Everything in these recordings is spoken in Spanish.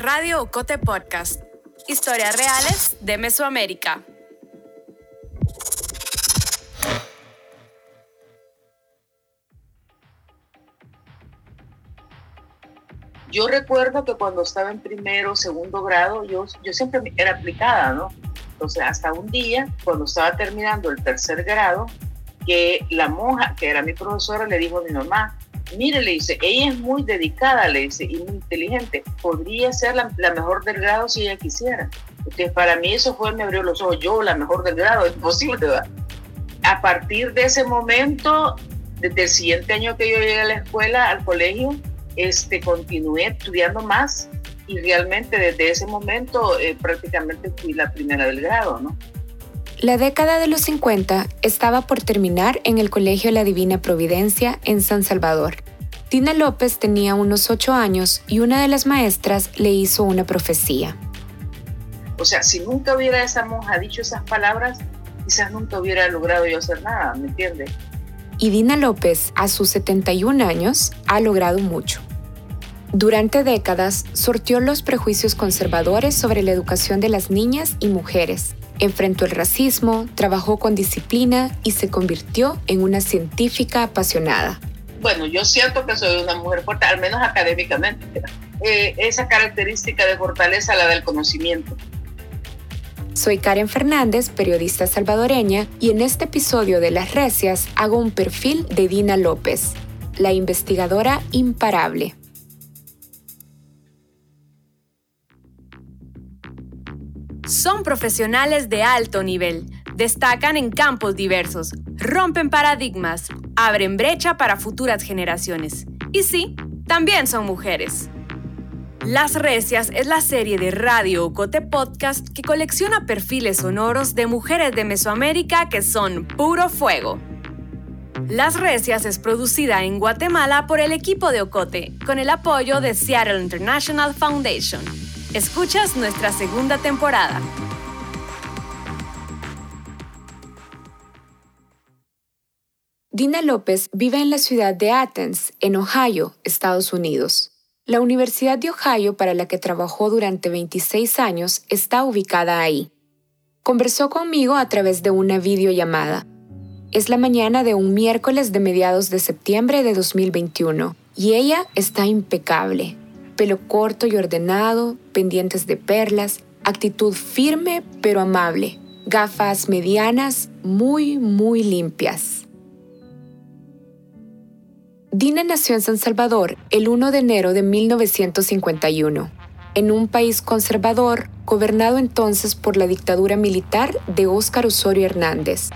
Radio Ocote Podcast. Historias reales de Mesoamérica. Yo recuerdo que cuando estaba en primero, segundo grado, yo, yo siempre era aplicada, ¿no? Entonces, hasta un día, cuando estaba terminando el tercer grado, que la monja, que era mi profesora, le dijo a mi mamá, mire, le dice, ella es muy dedicada, le dice, y muy inteligente, podría ser la, mejor del grado si ella quisiera. Entonces, para mí eso fue, me abrió los ojos, yo la mejor del grado, es posible, ¿verdad? A partir de ese momento, desde el siguiente año que yo llegué a la escuela, al colegio, este, continué estudiando más y realmente desde ese momento eh, prácticamente fui la primera del grado, ¿no? La década de los 50 estaba por terminar en el Colegio La Divina Providencia en San Salvador. Tina López tenía unos ocho años y una de las maestras le hizo una profecía. O sea, si nunca hubiera esa monja dicho esas palabras, quizás nunca hubiera logrado yo hacer nada, ¿me entiendes? Y Dina López, a sus 71 años, ha logrado mucho. Durante décadas, sortió los prejuicios conservadores sobre la educación de las niñas y mujeres Enfrentó el racismo, trabajó con disciplina y se convirtió en una científica apasionada. Bueno, yo siento que soy una mujer fuerte, al menos académicamente. Eh, esa característica de fortaleza, la del conocimiento. Soy Karen Fernández, periodista salvadoreña, y en este episodio de Las Recias hago un perfil de Dina López, la investigadora imparable. Son profesionales de alto nivel, destacan en campos diversos, rompen paradigmas, abren brecha para futuras generaciones. Y sí, también son mujeres. Las Recias es la serie de Radio Cote Podcast que colecciona perfiles sonoros de mujeres de Mesoamérica que son puro fuego. Las Recias es producida en Guatemala por el equipo de Ocote, con el apoyo de Seattle International Foundation. Escuchas nuestra segunda temporada. Dina López vive en la ciudad de Athens, en Ohio, Estados Unidos. La Universidad de Ohio, para la que trabajó durante 26 años, está ubicada ahí. Conversó conmigo a través de una videollamada. Es la mañana de un miércoles de mediados de septiembre de 2021 y ella está impecable, pelo corto y ordenado, pendientes de perlas, actitud firme pero amable, gafas medianas muy, muy limpias. Dina nació en San Salvador el 1 de enero de 1951, en un país conservador gobernado entonces por la dictadura militar de Óscar Osorio Hernández.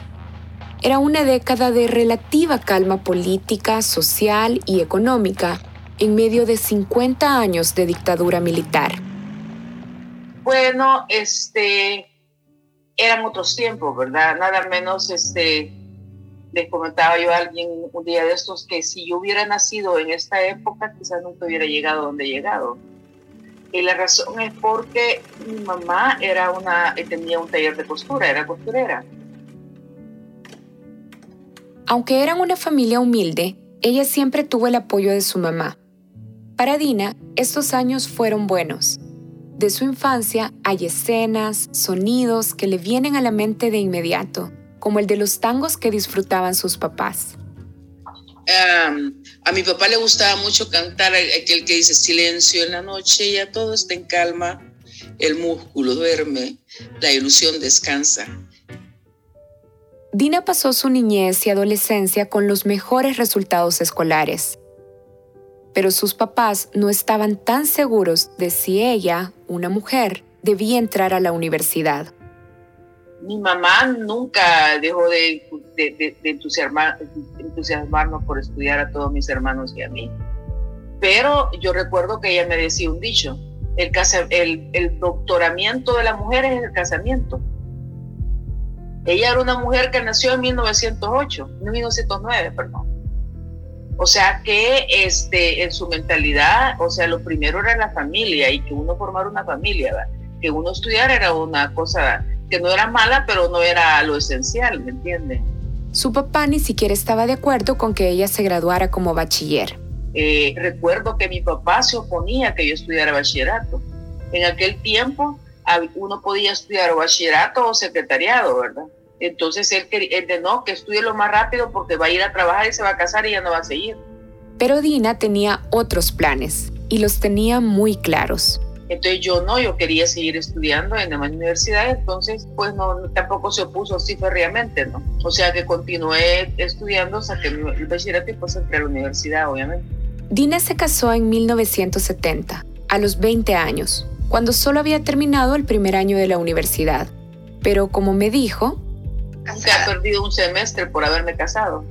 Era una década de relativa calma política, social y económica en medio de 50 años de dictadura militar? Bueno, este, eran otros tiempos, ¿verdad? Nada menos, este, les comentaba yo a alguien un día de estos que si yo hubiera nacido en esta época, quizás nunca hubiera llegado donde he llegado. Y la razón es porque mi mamá era una, tenía un taller de costura, era costurera. Aunque eran una familia humilde, ella siempre tuvo el apoyo de su mamá. Para Dina, estos años fueron buenos. De su infancia hay escenas, sonidos que le vienen a la mente de inmediato, como el de los tangos que disfrutaban sus papás. a mi papá le gustaba mucho cantar aquel que dice silencio en la noche, ya todo está en calma, el músculo duerme, la ilusión descansa. Dina pasó su niñez y adolescencia con los mejores resultados escolares pero sus papás no estaban tan seguros de si ella, una mujer, debía entrar a la universidad. Mi mamá nunca dejó de, de, entusiasmarnos por estudiar a todos mis hermanos y a mí. Pero yo recuerdo que ella me decía un dicho, el, doctoramiento de la mujer es el casamiento. Ella era una mujer que nació en 1908, 1909, perdón. O sea que este, en su mentalidad, o sea, lo primero era la familia y que uno formara una familia, que uno estudiara era una cosa que no era mala, pero no era lo esencial, ¿me entiende? Su papá ni siquiera estaba de acuerdo con que ella se graduara como bachiller. Eh, recuerdo que mi papá se oponía a que yo estudiara bachillerato. En aquel tiempo uno podía estudiar o bachillerato o secretariado, ¿verdad? Entonces él, él de no, que estudie lo más rápido porque va a ir a trabajar y se va a casar y ya no va a seguir. Pero Dina tenía otros planes y los tenía muy claros. Entonces yo no, yo quería seguir estudiando en la universidad, entonces pues no, tampoco se opuso así férreamente, ¿no? O sea que continué estudiando, saqué el bachillerato y pues entré a la universidad, obviamente. Dina se casó en 1970, a los 20 años, cuando solo había terminado el primer año de la universidad. Pero como me dijo... Se ha perdido un semestre por haberme casado.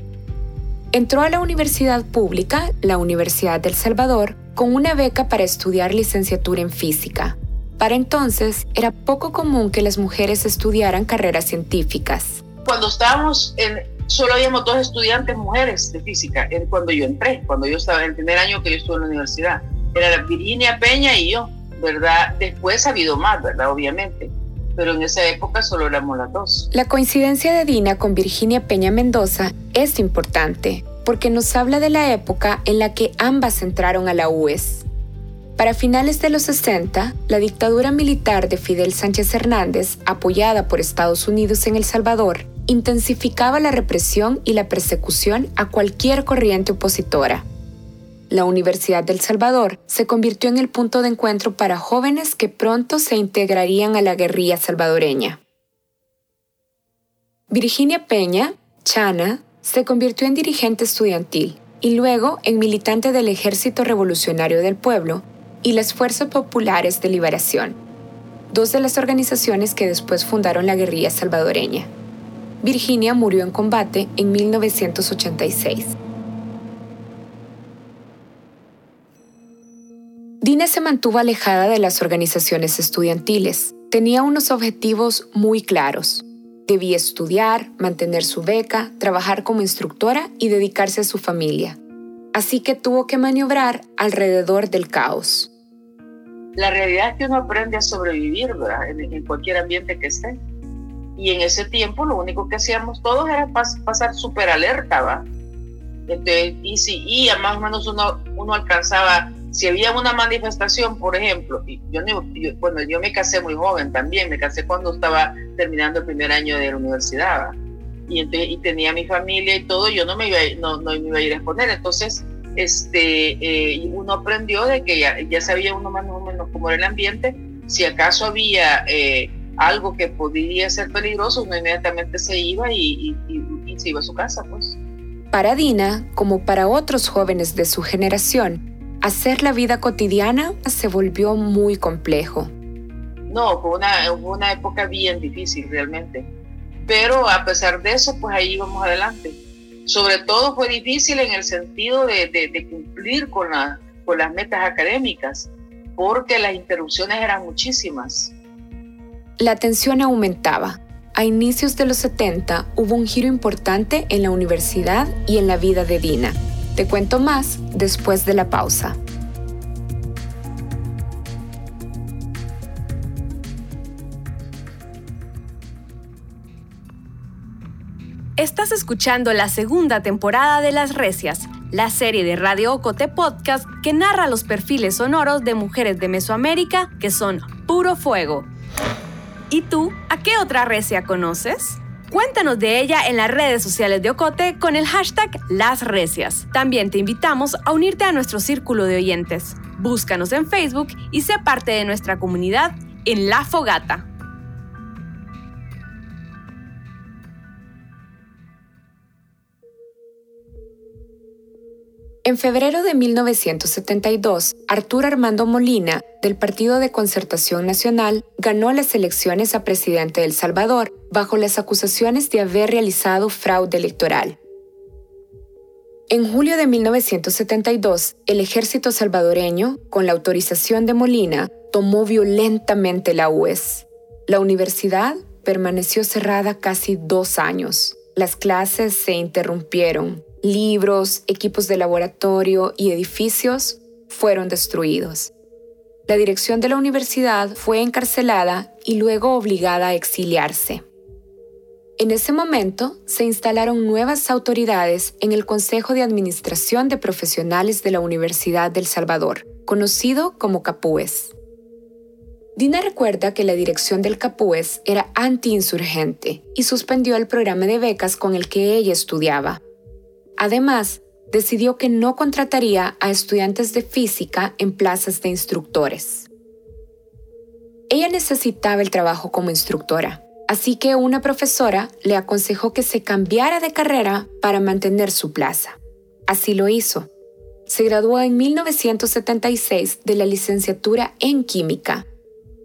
Entró a la universidad pública, la Universidad del Salvador, con una beca para estudiar licenciatura en física. Para entonces era poco común que las mujeres estudiaran carreras científicas. Cuando estábamos en, solo habíamos dos estudiantes mujeres de física, cuando yo entré, cuando yo estaba en el primer año que yo estuve en la universidad. Era Virginia Peña y yo, ¿verdad? Después ha habido más, ¿verdad? Obviamente. Pero en esa época solo éramos las dos. La coincidencia de Dina con Virginia Peña Mendoza es importante, porque nos habla de la época en la que ambas entraron a la UES. Para finales de los 60, la dictadura militar de Fidel Sánchez Hernández, apoyada por Estados Unidos en El Salvador, intensificaba la represión y la persecución a cualquier corriente opositora. La Universidad del Salvador se convirtió en el punto de encuentro para jóvenes que pronto se integrarían a la guerrilla salvadoreña. Virginia Peña, Chana, se convirtió en dirigente estudiantil y luego en militante del Ejército Revolucionario del Pueblo y las Fuerzas Populares de Liberación, dos de las organizaciones que después fundaron la guerrilla salvadoreña. Virginia murió en combate en 1986. Dina se mantuvo alejada de las organizaciones estudiantiles. Tenía unos objetivos muy claros Debía estudiar, mantener su beca, trabajar como instructora y dedicarse a su familia. Así que tuvo que maniobrar alrededor del caos. La realidad es que uno aprende a sobrevivir ¿verdad? En, cualquier ambiente que esté. Y en ese tiempo lo único que hacíamos todos era pasar súper alerta, ¿va? y, si, y más o menos uno, uno alcanzaba si había una manifestación, por ejemplo, yo, bueno, yo me casé muy joven también, me casé cuando estaba terminando el primer año de la universidad, y, y tenía mi familia y todo, yo no me iba, no, no me iba a ir a exponer, entonces este, eh, uno aprendió de que ya, ya, sabía uno más o menos cómo era el ambiente, si acaso había eh, algo que podría ser peligroso, uno inmediatamente se iba y, y se iba a su casa, pues. Para Dina, como para otros jóvenes de su generación, hacer la vida cotidiana se volvió muy complejo. No, fue una, una época bien difícil realmente. Pero a pesar de eso, pues ahí íbamos adelante. Sobre todo fue difícil en el sentido de, de, cumplir con, la, con las metas académicas, porque las interrupciones eran muchísimas. La tensión aumentaba. A inicios de los 70 hubo un giro importante en la universidad y en la vida de Dina. Te cuento más después de la pausa. Estás escuchando la segunda temporada de Las Recias, la serie de Radio Ocote Podcast que narra los perfiles sonoros de mujeres de Mesoamérica que son puro fuego. ¿Y tú, a qué otra recia conoces? Cuéntanos de ella en las redes sociales de Ocote con el hashtag Las Recias. También te invitamos a unirte a nuestro círculo de oyentes. Búscanos en Facebook y sé parte de nuestra comunidad en La Fogata. En febrero de 1972, Arturo Armando Molina, del Partido de Concertación Nacional, ganó las elecciones a presidente de El Salvador bajo las acusaciones de haber realizado fraude electoral. En julio de 1972, el ejército salvadoreño, con la autorización de Molina, tomó violentamente la UES. La universidad permaneció cerrada casi dos años. Las clases se interrumpieron libros, equipos de laboratorio y edificios fueron destruidos. La dirección de la universidad fue encarcelada y luego obligada a exiliarse. En ese momento se instalaron nuevas autoridades en el Consejo de Administración de Profesionales de la Universidad del Salvador, conocido como CAPUES. Dina recuerda que la dirección del Capúes era anti-insurgente y suspendió el programa de becas con el que ella estudiaba. Además, decidió que no contrataría a estudiantes de física en plazas de instructores. Ella necesitaba el trabajo como instructora, así que una profesora le aconsejó que se cambiara de carrera para mantener su plaza. Así lo hizo. Se graduó en 1976 de la licenciatura en química.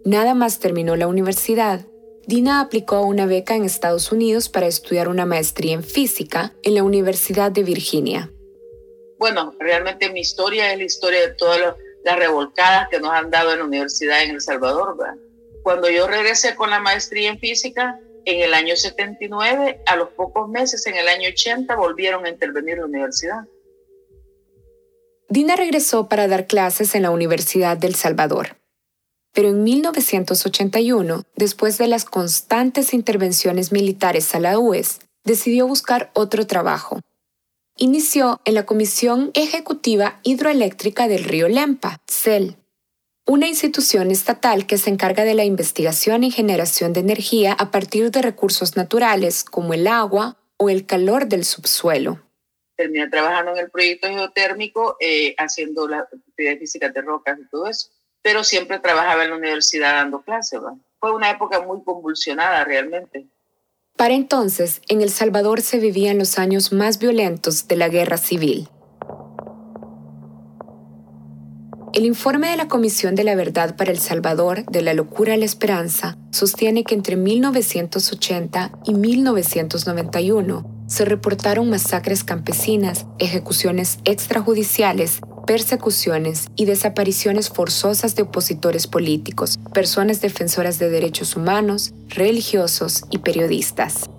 Nada más terminó la universidad. Dina aplicó a una beca en Estados Unidos para estudiar una maestría en física en la Universidad de Virginia. Bueno, realmente mi historia es la historia de todas las revolcadas que nos han dado en la universidad en El Salvador. Cuando yo regresé con la maestría en física, en el año 79, a los pocos meses, en el año 80, volvieron a intervenir en la universidad. Dina regresó para dar clases en la Universidad del Salvador. Pero en 1981, después de las constantes intervenciones militares a la UES, decidió buscar otro trabajo. Inició en la Comisión Ejecutiva Hidroeléctrica del Río Lempa, CEL, una institución estatal que se encarga de la investigación y generación de energía a partir de recursos naturales como el agua o el calor del subsuelo. Terminé trabajando en el proyecto geotérmico, eh, haciendo la actividad física de rocas y todo eso, pero siempre trabajaba en la universidad dando clases. Fue una época muy convulsionada realmente. Para entonces, en El Salvador se vivían los años más violentos de la guerra civil. El informe de la Comisión de la Verdad para El Salvador, de la locura a la esperanza, sostiene que entre 1980 y 1991 se reportaron masacres campesinas, ejecuciones extrajudiciales, persecuciones y desapariciones forzosas de opositores políticos, personas defensoras de derechos humanos, religiosos y periodistas.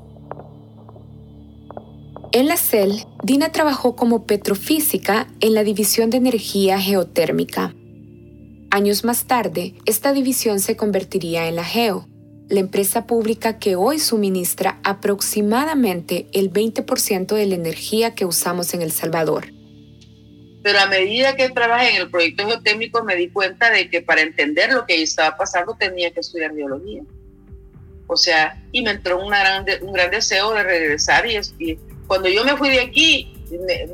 En la CEL, Dina trabajó como petrofísica en la División de Energía Geotérmica. Años más tarde, esta división se convertiría en la GEO, la empresa pública que hoy suministra aproximadamente el 20% de la energía que usamos en El Salvador. Pero a medida que trabajé en el proyecto geotérmico me di cuenta de que para entender lo que estaba pasando tenía que estudiar biología. O sea, y me entró un gran deseo de regresar y, y cuando yo me fui de aquí,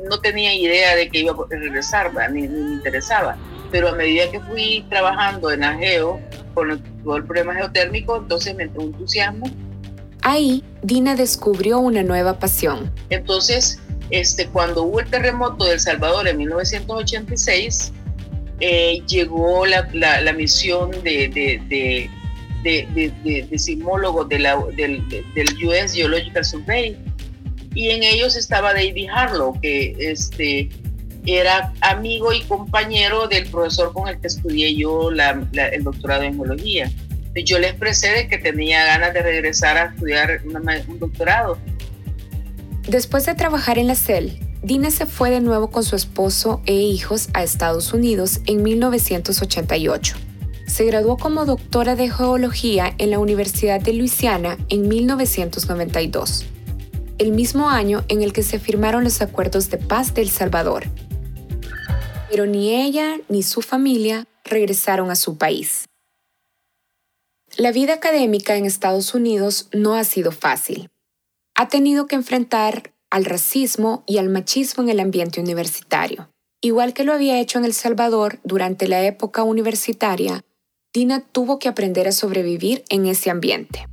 no tenía idea de que iba a regresar, ni, me interesaba. Pero a medida que fui trabajando en Ageo, con todo el problema geotérmico, entonces me entró un entusiasmo. Ahí, Dina descubrió una nueva pasión. Entonces, este, cuando hubo el terremoto de El Salvador en 1986, eh, llegó la, la, misión de, de, de, de, de sismólogos del, del US Geological Survey y en ellos estaba David Harlow, que este, era amigo y compañero del profesor con el que estudié yo el doctorado en geología. Yo le expresé de que tenía ganas de regresar a estudiar un doctorado. Después de trabajar en la CEL, Dina se fue de nuevo con su esposo e hijos a Estados Unidos en 1988. Se graduó como doctora de geología en la Universidad de Luisiana en 1992 el mismo año en el que se firmaron los acuerdos de paz de El Salvador. Pero ni ella ni su familia regresaron a su país. La vida académica en Estados Unidos no ha sido fácil. Ha tenido que enfrentar al racismo y al machismo en el ambiente universitario. Igual que lo había hecho en El Salvador durante la época universitaria, Dina tuvo que aprender a sobrevivir en ese ambiente.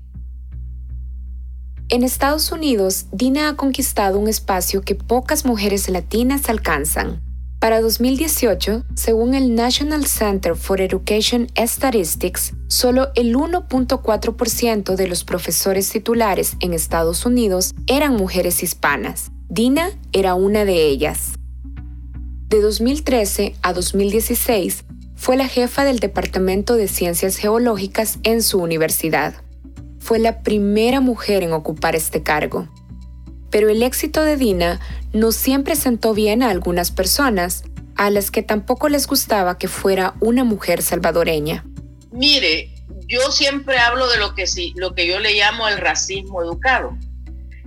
En Estados Unidos, Dina ha conquistado un espacio que pocas mujeres latinas alcanzan. Para 2018, según el National Center for Education Statistics, solo el 1.4% de los profesores titulares en Estados Unidos eran mujeres hispanas. Dina era una de ellas. De 2013 a 2016, fue la jefa del Departamento de Ciencias Geológicas en su universidad fue la primera mujer en ocupar este cargo. Pero el éxito de Dina no siempre sentó bien a algunas personas, a las que tampoco les gustaba que fuera una mujer salvadoreña. Mire, yo siempre hablo de lo que, sí, lo que yo le llamo el racismo educado.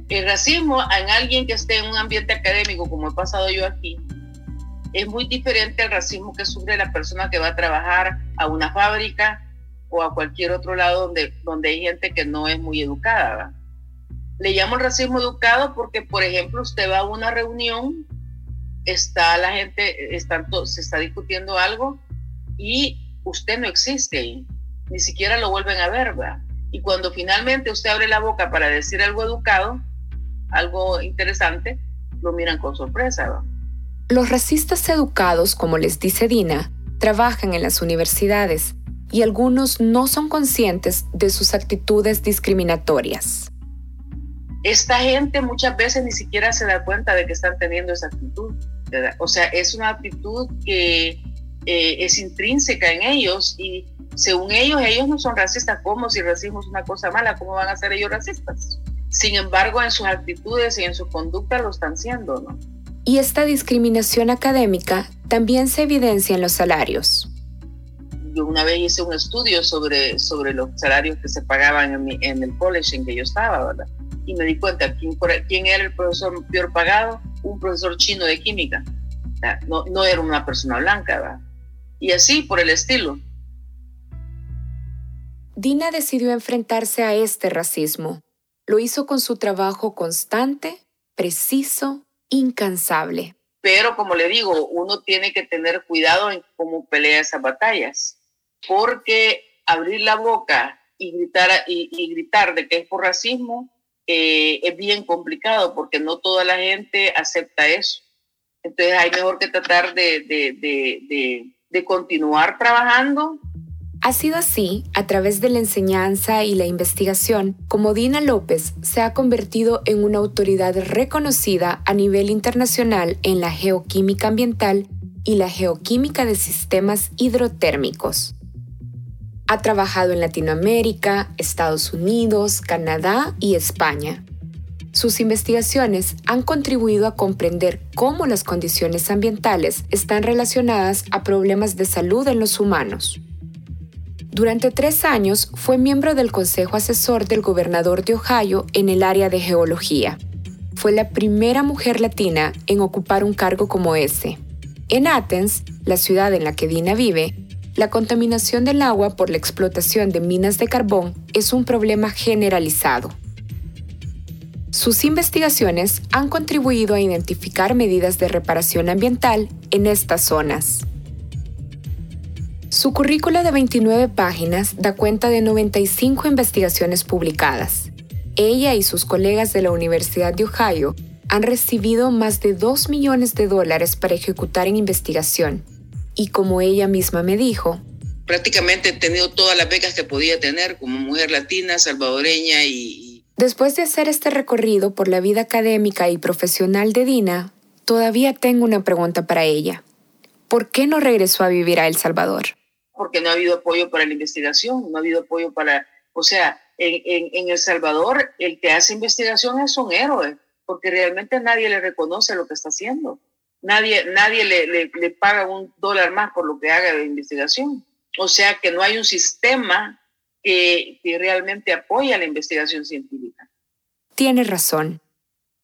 El racismo en alguien que esté en un ambiente académico, como he pasado yo aquí, es muy diferente al racismo que sufre la persona que va a trabajar a una fábrica o a cualquier otro lado donde, donde hay gente que no es muy educada. Le llamo racismo educado porque, por ejemplo, usted va a una reunión, está la gente, se está discutiendo algo y usted no existe ni siquiera lo vuelven a ver, ¿verdad? Y cuando finalmente usted abre la boca para decir algo educado, algo interesante, lo miran con sorpresa. Los racistas educados, como les dice Dina, trabajan en las universidades y algunos no son conscientes de sus actitudes discriminatorias. Esta gente muchas veces ni siquiera se da cuenta de que están teniendo esa actitud. O sea, es una actitud que eh, es intrínseca en ellos y según ellos, ellos no son racistas. ¿Cómo si racismo es una cosa mala? ¿Cómo van a ser ellos racistas? Sin embargo, en sus actitudes y en su conducta lo están siendo, ¿no? Y esta discriminación académica también se evidencia en los salarios. Yo una vez hice un estudio sobre, sobre los salarios que se pagaban en, en el college en que yo estaba, ¿verdad? Y me di cuenta quién, quién era el profesor peor pagado, un profesor chino de química. No, no era una persona blanca, ¿verdad? Y así por el estilo. Dina decidió enfrentarse a este racismo. Lo hizo con su trabajo constante, preciso, incansable. Pero como le digo, uno tiene que tener cuidado en cómo pelea esas batallas, porque abrir la boca y gritar, y, gritar de que es por racismo eh, es bien complicado, porque no toda la gente acepta eso. Entonces hay mejor que tratar de, de, de continuar trabajando ha sido así, a través de la enseñanza y la investigación, como Dina López se ha convertido en una autoridad reconocida a nivel internacional en la geoquímica ambiental y la geoquímica de sistemas hidrotérmicos. Ha trabajado en Latinoamérica, Estados Unidos, Canadá y España. Sus investigaciones han contribuido a comprender cómo las condiciones ambientales están relacionadas a problemas de salud en los humanos. Durante tres años fue miembro del Consejo Asesor del Gobernador de Ohio en el área de geología. Fue la primera mujer latina en ocupar un cargo como ese. En Athens, la ciudad en la que Dina vive, la contaminación del agua por la explotación de minas de carbón es un problema generalizado. Sus investigaciones han contribuido a identificar medidas de reparación ambiental en estas zonas. Su currícula de 29 páginas da cuenta de 95 investigaciones publicadas. Ella y sus colegas de la Universidad de Ohio han recibido más de 2 millones de dólares para ejecutar en investigación. Y como ella misma me dijo, prácticamente he tenido todas las becas que podía tener como mujer latina, salvadoreña y... Después de hacer este recorrido por la vida académica y profesional de Dina, todavía tengo una pregunta para ella. ¿Por qué no regresó a vivir a El Salvador? porque no ha habido apoyo para la investigación, no ha habido apoyo para, o sea, en, El Salvador el que hace investigación es un héroe, porque realmente nadie le reconoce lo que está haciendo. Nadie, nadie le, le, paga un dólar más por lo que haga de investigación. O sea que no hay un sistema que, que realmente apoya la investigación científica. Tiene razón.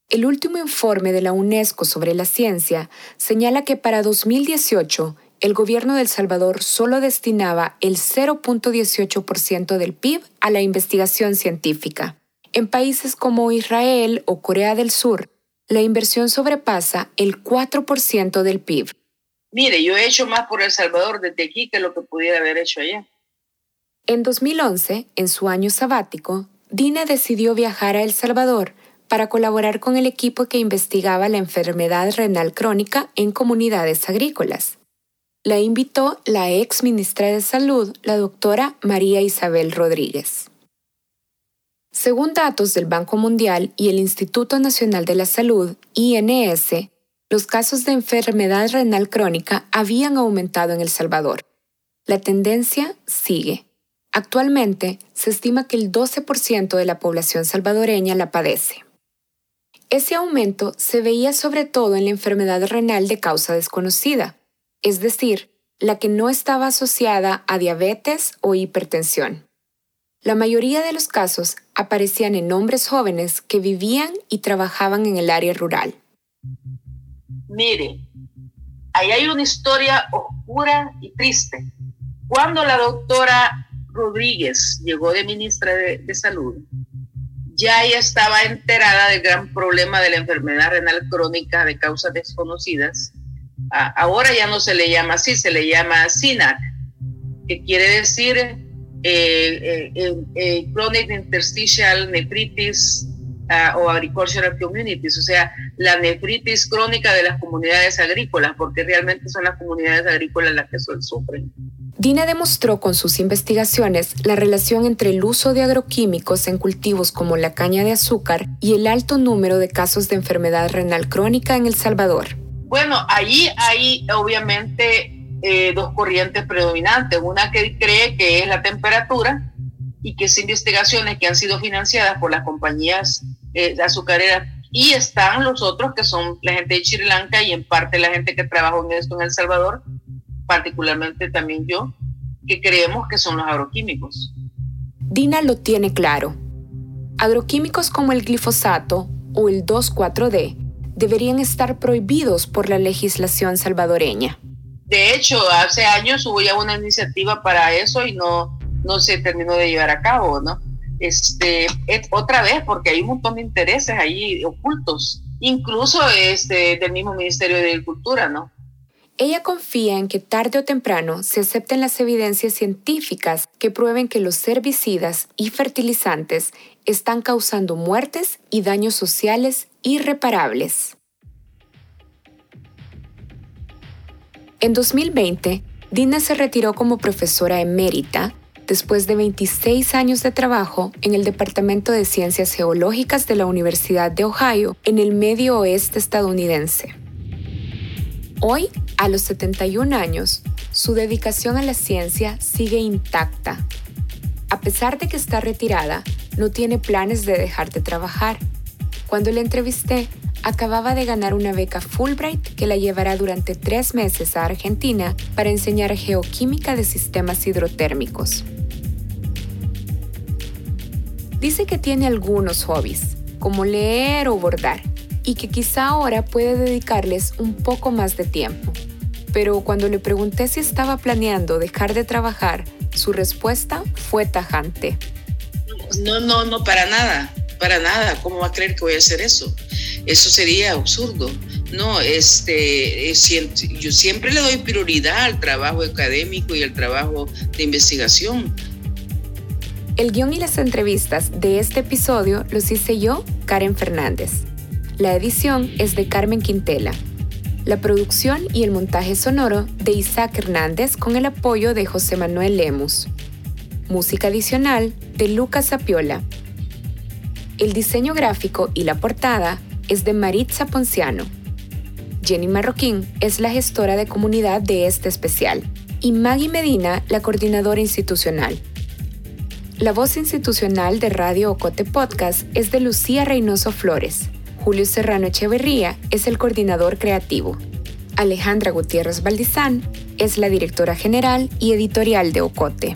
El último informe de la UNESCO sobre la ciencia señala que para 2018 el gobierno de El Salvador solo destinaba el 0.18% del PIB a la investigación científica. En países como Israel o Corea del Sur, la inversión sobrepasa el 4% del PIB. Mire, yo he hecho más por El Salvador desde aquí que lo que pudiera haber hecho allá. En 2011, en su año sabático, Dina decidió viajar a El Salvador para colaborar con el equipo que investigaba la enfermedad renal crónica en comunidades agrícolas la invitó la ex ministra de Salud, la doctora María Isabel Rodríguez. Según datos del Banco Mundial y el Instituto Nacional de la Salud, INS, los casos de enfermedad renal crónica habían aumentado en El Salvador. La tendencia sigue. Actualmente se estima que el 12% de la población salvadoreña la padece. Ese aumento se veía sobre todo en la enfermedad renal de causa desconocida, es decir, la que no estaba asociada a diabetes o hipertensión. La mayoría de los casos aparecían en hombres jóvenes que vivían y trabajaban en el área rural. Mire, ahí hay una historia oscura y triste. Cuando la doctora Rodríguez llegó de ministra de, Salud, ya ella estaba enterada del gran problema de la enfermedad renal crónica de causas desconocidas. ahora ya no se le llama así, se le llama SINAC, que quiere decir eh, eh, eh, Chronic Interstitial Nephritis uh, o Agricultural Communities, o sea, la nefritis crónica de las comunidades agrícolas, porque realmente son las comunidades agrícolas las que sufren. Dina demostró con sus investigaciones la relación entre el uso de agroquímicos en cultivos como la caña de azúcar y el alto número de casos de enfermedad renal crónica en El Salvador. Bueno, ahí hay obviamente eh, dos corrientes predominantes. Una que cree que es la temperatura y que es investigaciones que han sido financiadas por las compañías eh, azucareras y están los otros que son la gente de Sri Lanka y en parte la gente que trabaja en esto en El Salvador, particularmente también yo, que creemos que son los agroquímicos. Dina lo tiene claro. Agroquímicos como el glifosato o el 2,4-D deberían estar prohibidos por la legislación salvadoreña. De hecho, hace años hubo ya una iniciativa para eso y no, no se terminó de llevar a cabo, ¿no? Este, otra vez, porque hay un montón de intereses ahí ocultos, incluso este, del mismo Ministerio de Agricultura, ¿no? Ella confía en que tarde o temprano se acepten las evidencias científicas que prueben que los herbicidas y fertilizantes están causando muertes y daños sociales irreparables. En 2020, Dina se retiró como profesora emérita después de 26 años de trabajo en el Departamento de Ciencias Geológicas de la Universidad de Ohio en el medio oeste estadounidense. Hoy, a los 71 años, su dedicación a la ciencia sigue intacta. A pesar de que está retirada, no tiene planes de dejar de trabajar. Cuando la entrevisté, acababa de ganar una beca Fulbright que la llevará durante tres meses a Argentina para enseñar geoquímica de sistemas hidrotérmicos. Dice que tiene algunos hobbies, como leer o bordar, y que quizá ahora puede dedicarles un poco más de tiempo. Pero cuando le pregunté si estaba planeando dejar de trabajar, su respuesta fue tajante. No, no, no, para nada, para nada. ¿Cómo va a creer que voy a hacer eso? Eso sería absurdo. No, este, yo siempre le doy prioridad al trabajo académico y al trabajo de investigación el guion y las entrevistas de este episodio los hice yo, Karen Fernández. La edición es de Carmen Quintela. La producción y el montaje sonoro de Isaac Hernández con el apoyo de José Manuel Lemus. Música adicional de Lucas Apiola. El diseño gráfico y la portada es de Maritza Ponciano. Jenny Marroquín es la gestora de comunidad de este especial y Maggie Medina la coordinadora institucional. La voz institucional de Radio Ocote Podcast es de Lucía Reynoso Flores. Julio Serrano Echeverría es el coordinador creativo. Alejandra Gutiérrez Valdizán es la directora general y editorial de Ocote.